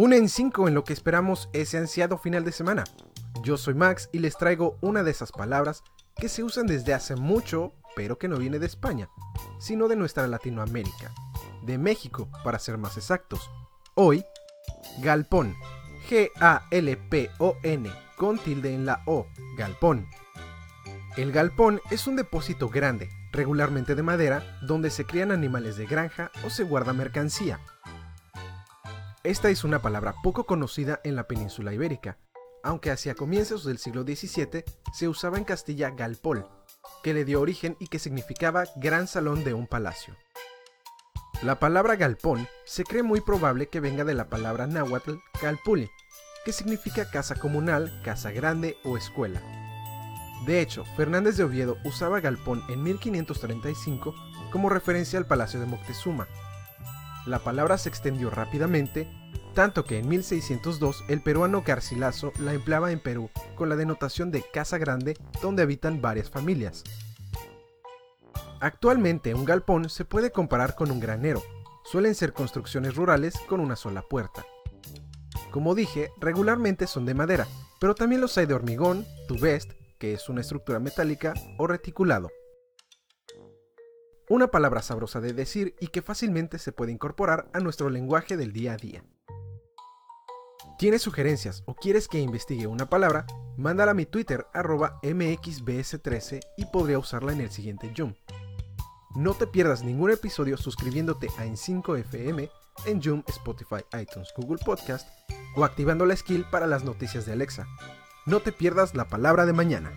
Un en 5 en lo que esperamos ese ansiado final de semana. Yo soy Max y les traigo una de esas palabras que se usan desde hace mucho, pero que no viene de España, sino de nuestra Latinoamérica, de México para ser más exactos. Hoy, galpón, G-A-L-P-O-N, con tilde en la O, galpón. El galpón es un depósito grande, regularmente de madera, donde se crían animales de granja o se guarda mercancía. Esta es una palabra poco conocida en la península ibérica, aunque hacia comienzos del siglo XVII se usaba en Castilla galpol, que le dio origen y que significaba gran salón de un palacio. La palabra galpón se cree muy probable que venga de la palabra náhuatl calpuli, que significa casa comunal, casa grande o escuela. De hecho, Fernández de Oviedo usaba galpón en 1535 como referencia al palacio de Moctezuma, la palabra se extendió rápidamente, tanto que en 1602 el peruano Garcilaso la empleaba en Perú con la denotación de casa grande donde habitan varias familias. Actualmente un galpón se puede comparar con un granero, suelen ser construcciones rurales con una sola puerta. Como dije, regularmente son de madera, pero también los hay de hormigón, tubest, que es una estructura metálica, o reticulado. Una palabra sabrosa de decir y que fácilmente se puede incorporar a nuestro lenguaje del día a día. ¿Tienes sugerencias o quieres que investigue una palabra? Mándala a mi Twitter arroba mxbs13 y podría usarla en el siguiente Zoom. No te pierdas ningún episodio suscribiéndote a En5FM en Zoom, Spotify, iTunes, Google Podcast o activando la skill para las noticias de Alexa. No te pierdas la palabra de mañana.